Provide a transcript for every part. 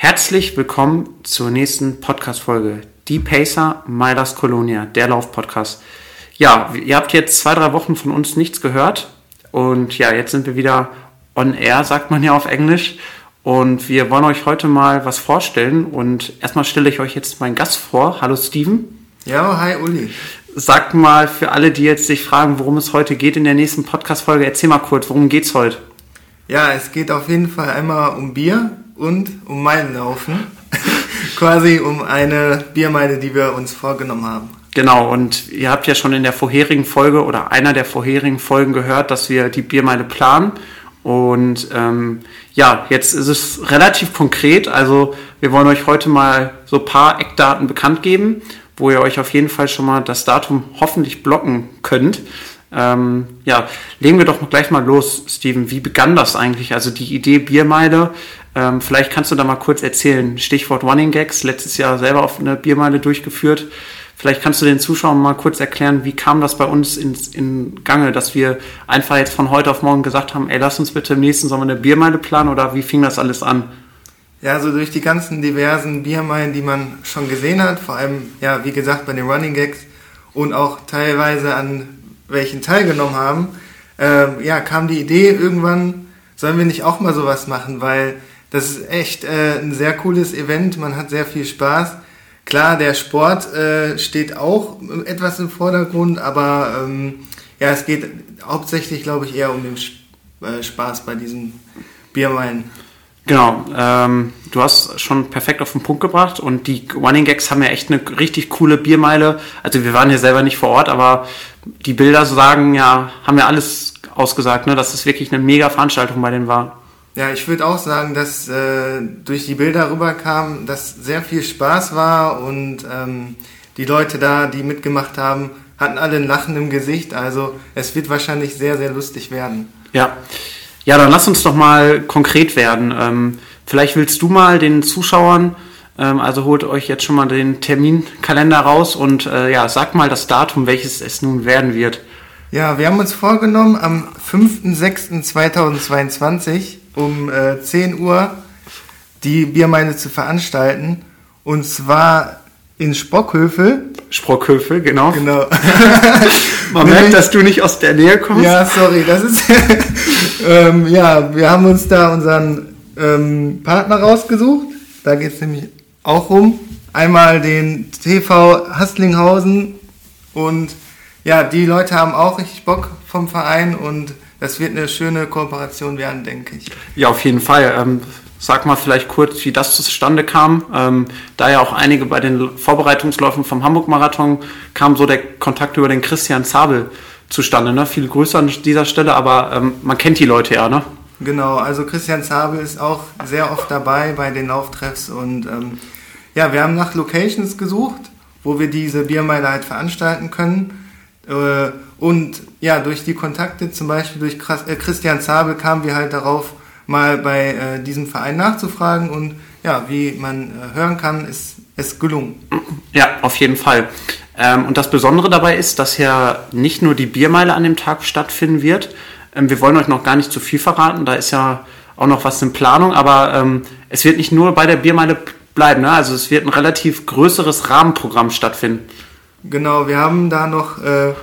Herzlich willkommen zur nächsten Podcast-Folge. Die Pacer Milas Colonia, der Lauf-Podcast. Ja, ihr habt jetzt zwei, drei Wochen von uns nichts gehört. Und ja, jetzt sind wir wieder on air, sagt man ja auf Englisch. Und wir wollen euch heute mal was vorstellen. Und erstmal stelle ich euch jetzt meinen Gast vor. Hallo Steven. Ja, hi Uli. Sagt mal für alle, die jetzt sich fragen, worum es heute geht in der nächsten Podcast-Folge, erzähl mal kurz, worum geht's heute? Ja, es geht auf jeden Fall einmal um Bier und um Meilenlaufen. Quasi um eine Biermeile, die wir uns vorgenommen haben. Genau, und ihr habt ja schon in der vorherigen Folge oder einer der vorherigen Folgen gehört, dass wir die Biermeile planen. Und ähm, ja, jetzt ist es relativ konkret. Also wir wollen euch heute mal so ein paar Eckdaten bekannt geben, wo ihr euch auf jeden Fall schon mal das Datum hoffentlich blocken könnt. Ähm, ja, legen wir doch gleich mal los, Steven. Wie begann das eigentlich? Also die Idee Biermeile. Ähm, vielleicht kannst du da mal kurz erzählen. Stichwort Running Gags. Letztes Jahr selber auf eine Biermeile durchgeführt. Vielleicht kannst du den Zuschauern mal kurz erklären, wie kam das bei uns in, in Gange, dass wir einfach jetzt von heute auf morgen gesagt haben, ey, lass uns bitte im nächsten Sommer eine Biermeile planen oder wie fing das alles an? Ja, also durch die ganzen diversen Biermeilen, die man schon gesehen hat, vor allem, ja, wie gesagt, bei den Running Gags und auch teilweise an welchen teilgenommen haben, äh, ja, kam die Idee irgendwann, sollen wir nicht auch mal sowas machen, weil das ist echt äh, ein sehr cooles Event, man hat sehr viel Spaß. Klar, der Sport äh, steht auch etwas im Vordergrund, aber ähm, ja, es geht hauptsächlich, glaube ich, eher um den äh, Spaß bei diesen Biermeilen. Genau, ähm, du hast schon perfekt auf den Punkt gebracht und die Running Gags haben ja echt eine richtig coole Biermeile. Also wir waren hier selber nicht vor Ort, aber die Bilder sagen ja, haben ja alles ausgesagt, ne, dass es wirklich eine mega Veranstaltung bei denen war. Ja, ich würde auch sagen, dass äh, durch die Bilder rüberkam, dass sehr viel Spaß war und ähm, die Leute da, die mitgemacht haben, hatten alle ein Lachen im Gesicht. Also es wird wahrscheinlich sehr, sehr lustig werden. Ja. Ja, dann lass uns doch mal konkret werden. Ähm, vielleicht willst du mal den Zuschauern, ähm, also holt euch jetzt schon mal den Terminkalender raus und äh, ja, sag mal das Datum, welches es nun werden wird. Ja, wir haben uns vorgenommen, am 5.6.2022 um äh, 10 Uhr die Biermeile zu veranstalten. Und zwar in Sprockhövel. Sprockhövel, genau. Genau. Man merkt, dass du nicht aus der Nähe kommst. Ja, sorry, das ist. ähm, ja, wir haben uns da unseren ähm, Partner rausgesucht. Da geht es nämlich auch rum. Einmal den TV Hastlinghausen und ja, die Leute haben auch richtig Bock vom Verein und das wird eine schöne Kooperation werden, denke ich. Ja, auf jeden Fall. Ähm, sag mal vielleicht kurz, wie das zustande kam. Ähm, da ja auch einige bei den Vorbereitungsläufen vom Hamburg-Marathon kam so der Kontakt über den Christian Zabel zustande. Ne? Viel größer an dieser Stelle, aber ähm, man kennt die Leute ja, ne? Genau, also Christian Zabel ist auch sehr oft dabei bei den Lauftreffs und ähm, ja, wir haben nach Locations gesucht, wo wir diese Biermeile halt veranstalten können. Äh, und ja, durch die Kontakte, zum Beispiel durch äh, Christian Zabel, kamen wir halt darauf, mal bei äh, diesem Verein nachzufragen. Und ja, wie man hören kann, ist es gelungen. Ja, auf jeden Fall. Ähm, und das Besondere dabei ist, dass ja nicht nur die Biermeile an dem Tag stattfinden wird. Ähm, wir wollen euch noch gar nicht zu viel verraten. Da ist ja auch noch was in Planung. Aber ähm, es wird nicht nur bei der Biermeile bleiben. Ne? Also es wird ein relativ größeres Rahmenprogramm stattfinden. Genau, wir haben da noch äh,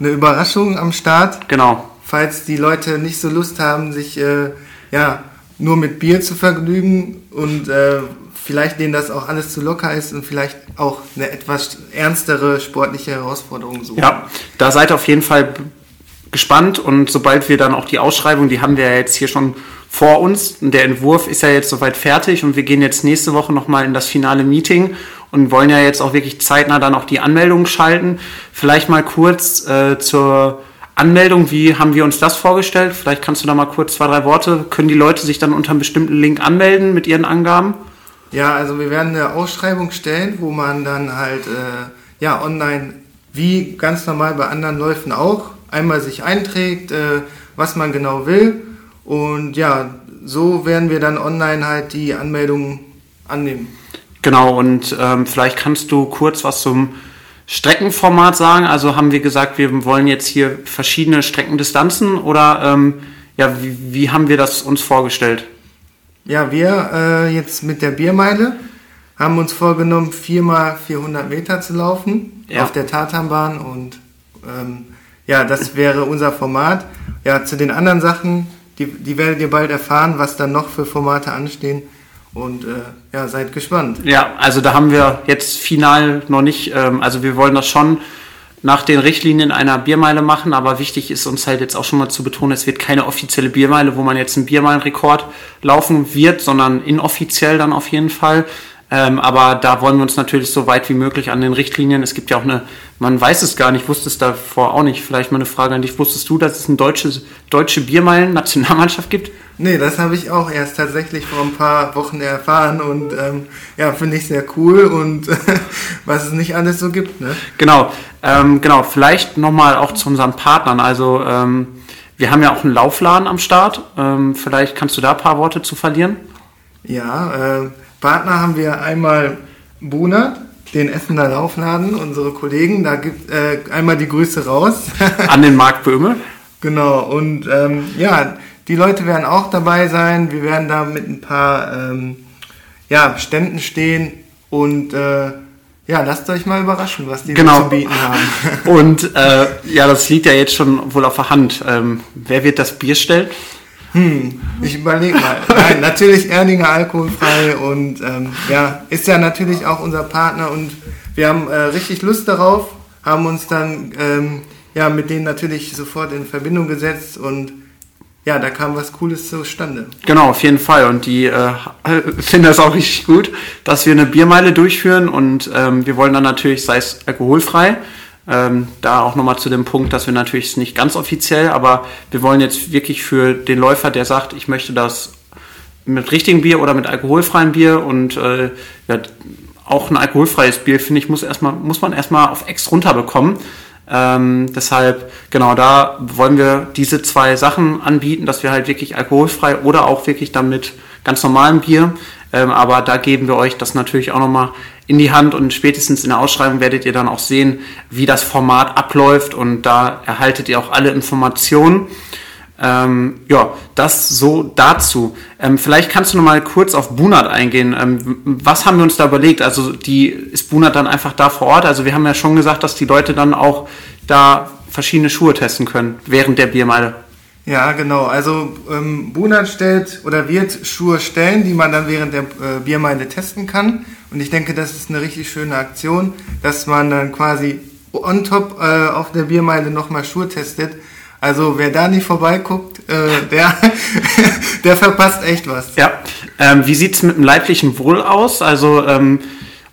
eine Überraschung am Start. Genau. Falls die Leute nicht so Lust haben, sich äh, ja nur mit Bier zu vergnügen und äh, vielleicht denen das auch alles zu locker ist und vielleicht auch eine etwas ernstere sportliche Herausforderung suchen. Ja, da seid auf jeden Fall gespannt und sobald wir dann auch die Ausschreibung, die haben wir ja jetzt hier schon vor uns. Der Entwurf ist ja jetzt soweit fertig und wir gehen jetzt nächste Woche nochmal in das finale Meeting und wollen ja jetzt auch wirklich zeitnah dann auch die Anmeldung schalten. Vielleicht mal kurz äh, zur Anmeldung, wie haben wir uns das vorgestellt? Vielleicht kannst du da mal kurz zwei, drei Worte. Können die Leute sich dann unter einem bestimmten Link anmelden mit ihren Angaben? Ja, also wir werden eine Ausschreibung stellen, wo man dann halt äh, ja online wie ganz normal bei anderen Läufen auch einmal sich einträgt, äh, was man genau will und ja, so werden wir dann online halt die Anmeldungen annehmen. Genau, und ähm, vielleicht kannst du kurz was zum Streckenformat sagen. Also haben wir gesagt, wir wollen jetzt hier verschiedene Streckendistanzen oder ähm, ja, wie, wie haben wir das uns vorgestellt? Ja, wir äh, jetzt mit der Biermeile haben uns vorgenommen, viermal 400 Meter zu laufen ja. auf der Tatanbahn und ähm, ja, das wäre unser Format. Ja, zu den anderen Sachen, die, die werdet ihr bald erfahren, was dann noch für Formate anstehen. Und äh, ja, seid gespannt. Ja, also da haben wir jetzt final noch nicht, ähm, also wir wollen das schon nach den Richtlinien einer Biermeile machen, aber wichtig ist uns halt jetzt auch schon mal zu betonen, es wird keine offizielle Biermeile, wo man jetzt einen Biermeilenrekord laufen wird, sondern inoffiziell dann auf jeden Fall. Ähm, aber da wollen wir uns natürlich so weit wie möglich an den Richtlinien. Es gibt ja auch eine, man weiß es gar nicht, wusste es davor auch nicht. Vielleicht mal eine Frage an dich. Wusstest du, dass es eine deutsche, deutsche Biermeilen-Nationalmannschaft gibt? Nee, das habe ich auch erst tatsächlich vor ein paar Wochen erfahren und ähm, ja, finde ich sehr cool und was es nicht alles so gibt. Ne? Genau, ähm, genau. Vielleicht nochmal auch zu unseren Partnern. Also ähm, wir haben ja auch einen Laufladen am Start. Ähm, vielleicht kannst du da ein paar Worte zu verlieren. Ja, äh, Partner haben wir einmal Buna, den Essener Laufladen, unsere Kollegen. Da gibt äh, einmal die Grüße raus. An den Marc Böhme. Genau, und ähm, ja, die Leute werden auch dabei sein. Wir werden da mit ein paar ähm, ja, Ständen stehen und äh, ja, lasst euch mal überraschen, was die genau. zu bieten haben. und äh, ja, das liegt ja jetzt schon wohl auf der Hand. Ähm, wer wird das Bier stellen? Hm, ich überlege mal. Nein, natürlich Erdinger alkoholfrei und ähm, ja, ist ja natürlich auch unser Partner und wir haben äh, richtig Lust darauf, haben uns dann ähm, ja mit denen natürlich sofort in Verbindung gesetzt und ja, da kam was Cooles zustande. Genau, auf jeden Fall. Und die äh, finden das auch richtig gut, dass wir eine Biermeile durchführen und ähm, wir wollen dann natürlich, sei es alkoholfrei, ähm, da auch nochmal zu dem Punkt, dass wir natürlich nicht ganz offiziell, aber wir wollen jetzt wirklich für den Läufer, der sagt, ich möchte das mit richtigem Bier oder mit alkoholfreiem Bier und äh, ja, auch ein alkoholfreies Bier, finde ich, muss, erstmal, muss man erstmal auf Ex runterbekommen. Ähm, deshalb, genau, da wollen wir diese zwei Sachen anbieten, dass wir halt wirklich alkoholfrei oder auch wirklich dann mit ganz normalem Bier, ähm, aber da geben wir euch das natürlich auch nochmal in die Hand und spätestens in der Ausschreibung werdet ihr dann auch sehen, wie das Format abläuft und da erhaltet ihr auch alle Informationen. Ähm, ja, das so dazu. Ähm, vielleicht kannst du noch mal kurz auf Bunat eingehen. Ähm, was haben wir uns da überlegt? Also die ist Bunat dann einfach da vor Ort? Also wir haben ja schon gesagt, dass die Leute dann auch da verschiedene Schuhe testen können während der Biermeile. Ja, genau. Also ähm, Bunat stellt oder wird Schuhe stellen, die man dann während der äh, Biermeile testen kann. Und ich denke, das ist eine richtig schöne Aktion, dass man dann quasi on top äh, auf der Biermeile nochmal Schuhe testet. Also wer da nicht vorbeiguckt, äh, der, der verpasst echt was. Ja. Ähm, wie sieht's mit dem leiblichen Wohl aus? Also ähm,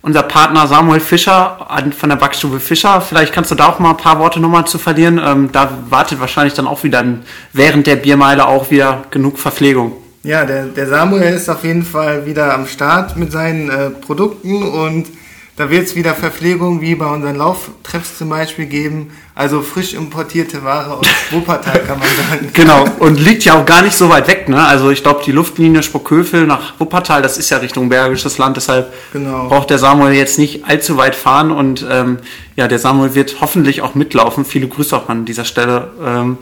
unser Partner Samuel Fischer von der Backstube Fischer. Vielleicht kannst du da auch mal ein paar Worte nochmal zu verlieren. Ähm, da wartet wahrscheinlich dann auch wieder während der Biermeile auch wieder genug Verpflegung. Ja, der, der Samuel ist auf jeden Fall wieder am Start mit seinen äh, Produkten und da wird es wieder Verpflegung wie bei unseren Lauftreffs zum Beispiel geben. Also frisch importierte Ware aus Wuppertal kann man sagen. Genau, und liegt ja auch gar nicht so weit weg. Ne? Also ich glaube, die Luftlinie Sprockhövel nach Wuppertal, das ist ja Richtung Bergisches Land. Deshalb genau. braucht der Samuel jetzt nicht allzu weit fahren. Und ähm, ja, der Samuel wird hoffentlich auch mitlaufen. Viele Grüße auch an dieser Stelle. Ähm,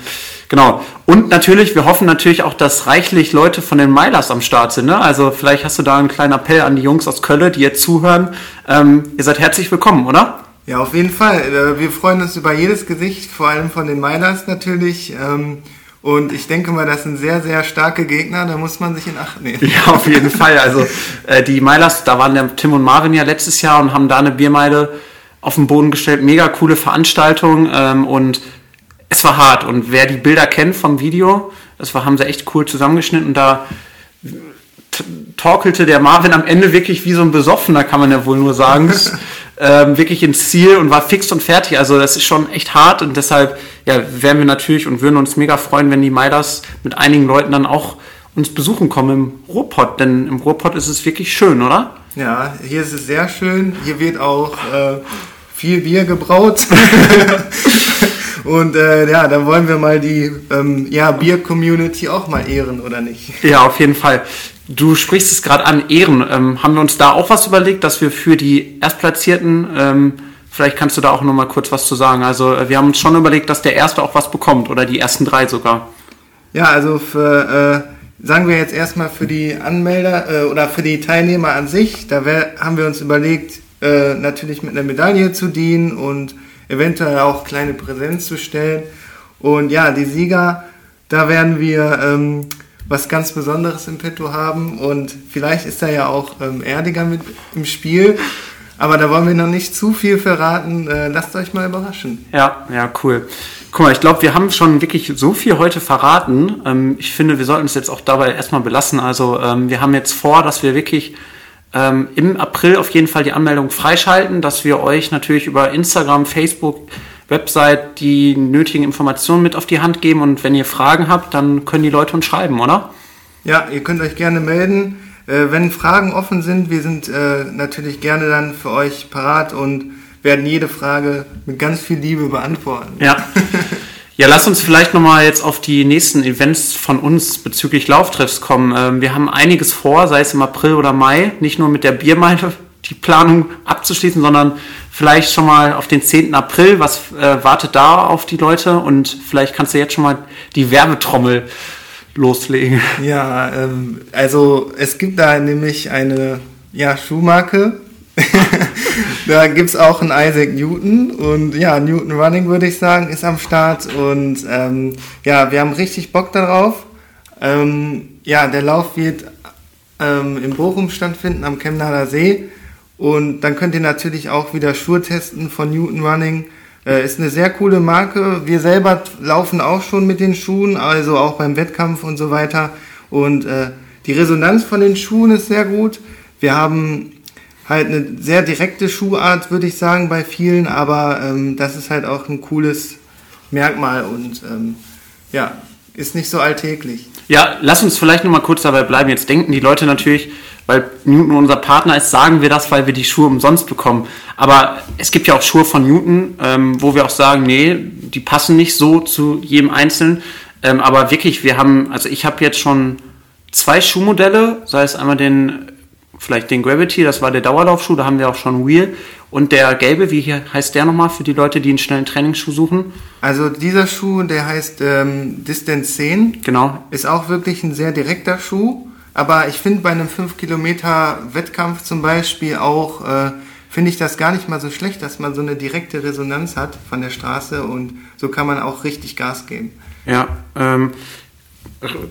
Genau. Und natürlich, wir hoffen natürlich auch, dass reichlich Leute von den Milers am Start sind. Ne? Also vielleicht hast du da einen kleinen Appell an die Jungs aus Köln, die jetzt zuhören. Ähm, ihr seid herzlich willkommen, oder? Ja, auf jeden Fall. Äh, wir freuen uns über jedes Gesicht, vor allem von den Milers natürlich. Ähm, und ich denke mal, das sind sehr, sehr starke Gegner, da muss man sich in Acht nehmen. Ja, auf jeden Fall. Also äh, die Milers, da waren der Tim und Marvin ja letztes Jahr und haben da eine Biermeile auf den Boden gestellt. Mega coole Veranstaltung ähm, und es war hart. Und wer die Bilder kennt vom Video, das war, haben sie echt cool zusammengeschnitten. Und da torkelte der Marvin am Ende wirklich wie so ein Besoffener, kann man ja wohl nur sagen. ähm, wirklich ins Ziel und war fix und fertig. Also das ist schon echt hart und deshalb ja, wären wir natürlich und würden uns mega freuen, wenn die Maiders mit einigen Leuten dann auch uns besuchen kommen im Ruhrpott, denn im Ruhrpott ist es wirklich schön, oder? Ja, hier ist es sehr schön. Hier wird auch äh, viel Bier gebraut. Und äh, ja, dann wollen wir mal die ähm, ja, Bier-Community auch mal ehren, oder nicht? Ja, auf jeden Fall. Du sprichst es gerade an, Ehren. Ähm, haben wir uns da auch was überlegt, dass wir für die Erstplatzierten, ähm, vielleicht kannst du da auch nochmal kurz was zu sagen. Also äh, wir haben uns schon überlegt, dass der Erste auch was bekommt oder die ersten drei sogar. Ja, also für sagen wir jetzt erstmal für die Anmelder äh, oder für die Teilnehmer an sich, da wär, haben wir uns überlegt, äh, natürlich mit einer Medaille zu dienen und eventuell auch kleine Präsenz zu stellen. Und ja, die Sieger, da werden wir ähm, was ganz Besonderes im Petto haben und vielleicht ist da ja auch ähm, Erdiger mit im Spiel. Aber da wollen wir noch nicht zu viel verraten. Äh, lasst euch mal überraschen. Ja, ja, cool. Guck mal, ich glaube, wir haben schon wirklich so viel heute verraten. Ähm, ich finde, wir sollten es jetzt auch dabei erstmal belassen. Also ähm, wir haben jetzt vor, dass wir wirklich ähm, im April auf jeden Fall die Anmeldung freischalten, dass wir euch natürlich über Instagram, Facebook, Website die nötigen Informationen mit auf die Hand geben. Und wenn ihr Fragen habt, dann können die Leute uns schreiben, oder? Ja, ihr könnt euch gerne melden. Äh, wenn Fragen offen sind, wir sind äh, natürlich gerne dann für euch parat und werden jede Frage mit ganz viel Liebe beantworten. Ja. Ja, lass uns vielleicht nochmal jetzt auf die nächsten Events von uns bezüglich Lauftreffs kommen. Ähm, wir haben einiges vor, sei es im April oder Mai, nicht nur mit der Biermeile die Planung abzuschließen, sondern vielleicht schon mal auf den 10. April. Was äh, wartet da auf die Leute? Und vielleicht kannst du jetzt schon mal die Werbetrommel loslegen. Ja, ähm, also es gibt da nämlich eine ja, Schuhmarke, da gibt es auch einen Isaac Newton und ja, Newton Running würde ich sagen, ist am Start und ähm, ja, wir haben richtig Bock darauf. Ähm, ja, der Lauf wird ähm, in Bochum stattfinden am Chemnader See und dann könnt ihr natürlich auch wieder Schuhe testen von Newton Running. Äh, ist eine sehr coole Marke. Wir selber laufen auch schon mit den Schuhen, also auch beim Wettkampf und so weiter. Und äh, die Resonanz von den Schuhen ist sehr gut. Wir haben halt eine sehr direkte Schuhart, würde ich sagen, bei vielen, aber ähm, das ist halt auch ein cooles Merkmal und ähm, ja, ist nicht so alltäglich. Ja, lass uns vielleicht noch mal kurz dabei bleiben. Jetzt denken die Leute natürlich, weil Newton unser Partner ist, sagen wir das, weil wir die Schuhe umsonst bekommen. Aber es gibt ja auch Schuhe von Newton, ähm, wo wir auch sagen, nee, die passen nicht so zu jedem Einzelnen. Ähm, aber wirklich, wir haben, also ich habe jetzt schon zwei Schuhmodelle, sei es einmal den vielleicht den Gravity, das war der Dauerlaufschuh, da haben wir auch schon Wheel. Und der gelbe, wie hier heißt der nochmal für die Leute, die einen schnellen Trainingsschuh suchen? Also dieser Schuh, der heißt ähm, Distance 10. Genau. Ist auch wirklich ein sehr direkter Schuh. Aber ich finde bei einem 5 Kilometer Wettkampf zum Beispiel auch, äh, finde ich das gar nicht mal so schlecht, dass man so eine direkte Resonanz hat von der Straße und so kann man auch richtig Gas geben. Ja, ähm,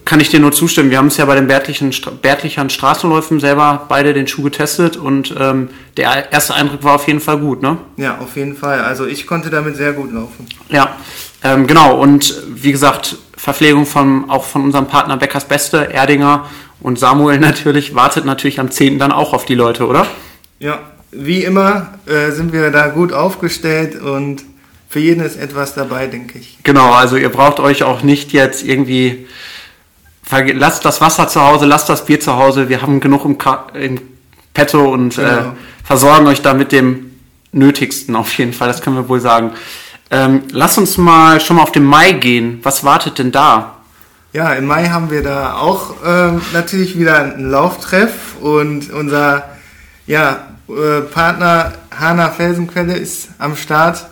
kann ich dir nur zustimmen. Wir haben es ja bei den Bärtlichen, Bärtlichern Straßenläufen selber beide den Schuh getestet und ähm, der erste Eindruck war auf jeden Fall gut, ne? Ja, auf jeden Fall. Also ich konnte damit sehr gut laufen. Ja, ähm, genau. Und wie gesagt, Verpflegung von, auch von unserem Partner Beckers Beste, Erdinger und Samuel natürlich, wartet natürlich am 10. dann auch auf die Leute, oder? Ja, wie immer äh, sind wir da gut aufgestellt und für jeden ist etwas dabei, denke ich. Genau, also ihr braucht euch auch nicht jetzt irgendwie lasst das Wasser zu Hause, lasst das Bier zu Hause, wir haben genug im, Ka im Petto und äh, genau. äh, versorgen euch da mit dem Nötigsten auf jeden Fall, das können wir wohl sagen. Ähm, lass uns mal schon mal auf den Mai gehen. Was wartet denn da? Ja, im Mai haben wir da auch ähm, natürlich wieder einen Lauftreff und unser ja, äh, Partner Hanna Felsenquelle ist am Start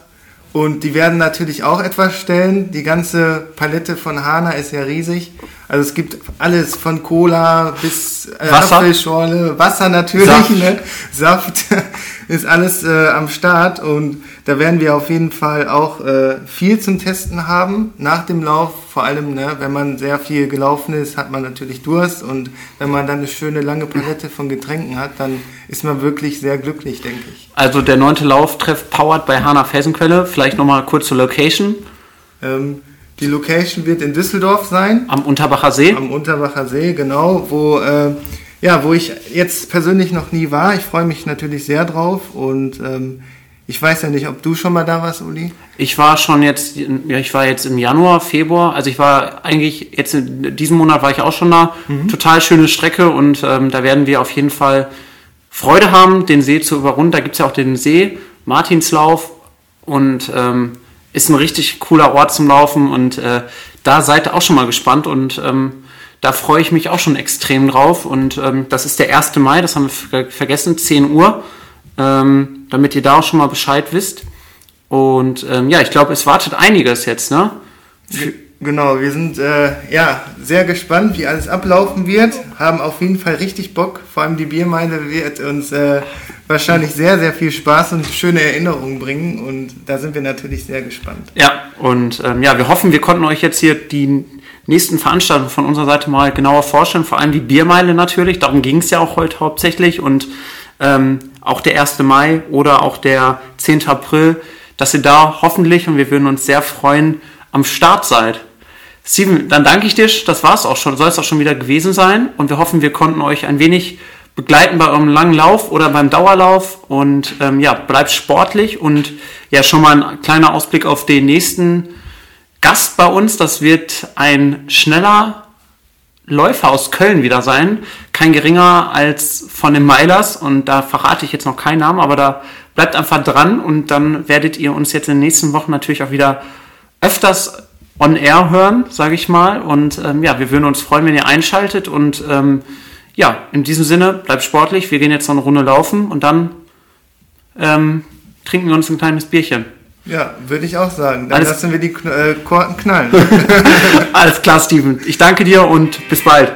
und die werden natürlich auch etwas stellen. Die ganze Palette von Hana ist ja riesig. Also es gibt alles von Cola bis äh, Wasser? Apfelschorle, Wasser natürlich, Saft, ne? Saft ist alles äh, am Start und da werden wir auf jeden Fall auch äh, viel zum Testen haben nach dem Lauf. Vor allem, ne, wenn man sehr viel gelaufen ist, hat man natürlich Durst und wenn man dann eine schöne lange Palette von Getränken hat, dann ist man wirklich sehr glücklich, denke ich. Also der neunte Lauftreff powered bei Hanna Felsenquelle. Vielleicht nochmal kurz zur Location. Ähm, die Location wird in Düsseldorf sein. Am Unterbacher See? Am Unterbacher See, genau, wo, äh, ja, wo ich jetzt persönlich noch nie war. Ich freue mich natürlich sehr drauf und ähm, ich weiß ja nicht, ob du schon mal da warst, Uli. Ich war schon jetzt, ja, ich war jetzt im Januar, Februar, also ich war eigentlich jetzt in diesem Monat war ich auch schon da. Mhm. Total schöne Strecke und ähm, da werden wir auf jeden Fall Freude haben, den See zu überrunden. Da gibt es ja auch den See, Martinslauf und ähm, ist ein richtig cooler Ort zum Laufen und äh, da seid ihr auch schon mal gespannt und ähm, da freue ich mich auch schon extrem drauf und ähm, das ist der 1. Mai, das haben wir vergessen, 10 Uhr, ähm, damit ihr da auch schon mal Bescheid wisst. Und ähm, ja, ich glaube, es wartet einiges jetzt, ne? Für Genau, wir sind äh, ja sehr gespannt, wie alles ablaufen wird. Haben auf jeden Fall richtig Bock. Vor allem die Biermeile wird uns äh, wahrscheinlich sehr, sehr viel Spaß und schöne Erinnerungen bringen. Und da sind wir natürlich sehr gespannt. Ja, und ähm, ja, wir hoffen, wir konnten euch jetzt hier die nächsten Veranstaltungen von unserer Seite mal genauer vorstellen. Vor allem die Biermeile natürlich. Darum ging es ja auch heute hauptsächlich. Und ähm, auch der 1. Mai oder auch der 10. April, dass ihr da hoffentlich, und wir würden uns sehr freuen, am Start seid. Steven, dann danke ich dir. Das war es auch schon, soll es auch schon wieder gewesen sein. Und wir hoffen, wir konnten euch ein wenig begleiten bei eurem langen Lauf oder beim Dauerlauf. Und ähm, ja, bleibt sportlich und ja, schon mal ein kleiner Ausblick auf den nächsten Gast bei uns. Das wird ein schneller Läufer aus Köln wieder sein. Kein geringer als von den Meilers. Und da verrate ich jetzt noch keinen Namen, aber da bleibt einfach dran und dann werdet ihr uns jetzt in den nächsten Wochen natürlich auch wieder öfters on air hören, sage ich mal. Und ähm, ja, wir würden uns freuen, wenn ihr einschaltet. Und ähm, ja, in diesem Sinne, bleibt sportlich. Wir gehen jetzt noch eine Runde laufen und dann ähm, trinken wir uns ein kleines Bierchen. Ja, würde ich auch sagen. Dann Alles lassen wir die äh, Korken knallen. Alles klar, Steven. Ich danke dir und bis bald.